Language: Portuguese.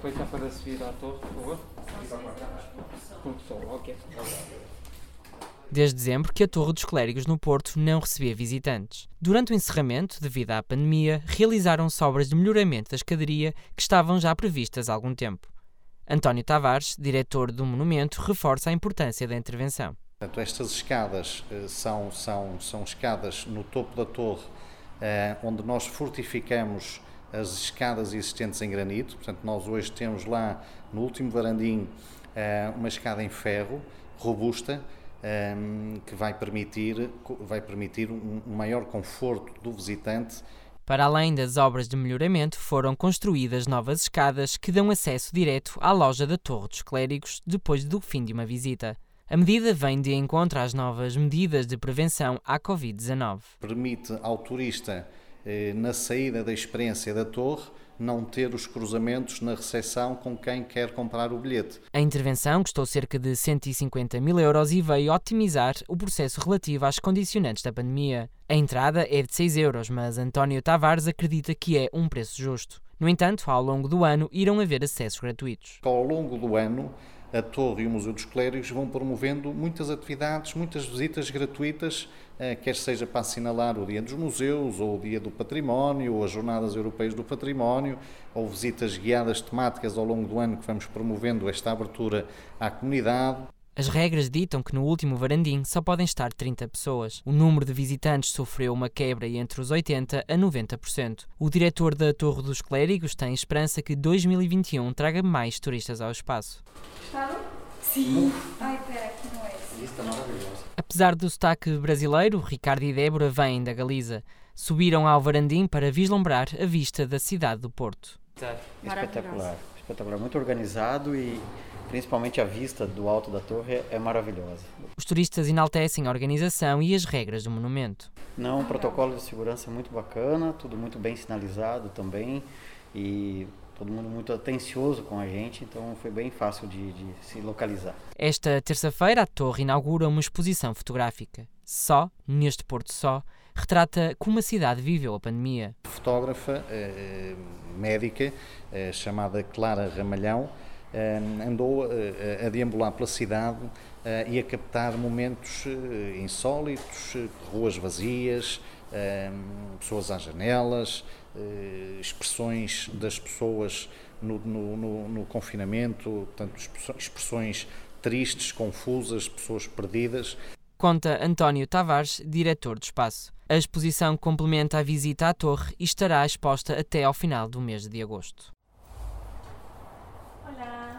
aproveitar para subir à torre, por favor. Ponto sol, ok. Desde dezembro que a Torre dos Clérigos no Porto não recebia visitantes. Durante o encerramento, devido à pandemia, realizaram-se obras de melhoramento da escadaria que estavam já previstas há algum tempo. António Tavares, diretor do monumento, reforça a importância da intervenção. Portanto, estas escadas eh, são, são, são escadas no topo da torre, eh, onde nós fortificamos as escadas existentes em granito. Portanto, nós hoje temos lá no último varandim eh, uma escada em ferro robusta que vai permitir, vai permitir um maior conforto do visitante. Para além das obras de melhoramento, foram construídas novas escadas que dão acesso direto à loja da Torre dos Clérigos depois do fim de uma visita. A medida vem de encontro às novas medidas de prevenção à Covid-19. Permite ao turista, na saída da experiência da torre, não ter os cruzamentos na recepção com quem quer comprar o bilhete. A intervenção custou cerca de 150 mil euros e veio otimizar o processo relativo às condicionantes da pandemia. A entrada é de 6 euros, mas António Tavares acredita que é um preço justo. No entanto, ao longo do ano irão haver acessos gratuitos. Ao longo do ano, a Torre e o Museu dos Clérigos vão promovendo muitas atividades, muitas visitas gratuitas, eh, quer seja para assinalar o Dia dos Museus, ou o Dia do Património, ou as Jornadas Europeias do Património, ou visitas guiadas temáticas ao longo do ano que vamos promovendo esta abertura à comunidade. As regras ditam que no último varandim só podem estar 30 pessoas. O número de visitantes sofreu uma quebra entre os 80% a 90%. O diretor da Torre dos Clérigos tem esperança que 2021 traga mais turistas ao espaço. Gostaram? Sim. Ai, pera, aqui não é isso. Isso está maravilhoso. Apesar do sotaque brasileiro, Ricardo e Débora vêm da Galiza. Subiram ao varandim para vislumbrar a vista da cidade do Porto. Espetacular, espetacular, muito organizado e principalmente a vista do alto da torre é maravilhosa. Os turistas enaltecem a organização e as regras do monumento. Não, um protocolo de segurança muito bacana, tudo muito bem sinalizado também e todo mundo muito atencioso com a gente, então foi bem fácil de, de se localizar. Esta terça-feira, a Torre inaugura uma exposição fotográfica. Só, neste Porto Só, retrata como a cidade viveu a pandemia. Fotógrafa eh, médica eh, chamada Clara Ramalhão andou a deambular pela cidade e a captar momentos insólitos, ruas vazias, pessoas às janelas, expressões das pessoas no, no, no, no confinamento, tanto expressões tristes, confusas, pessoas perdidas. Conta António Tavares, diretor do espaço. A exposição complementa a visita à torre e estará exposta até ao final do mês de agosto. Hola.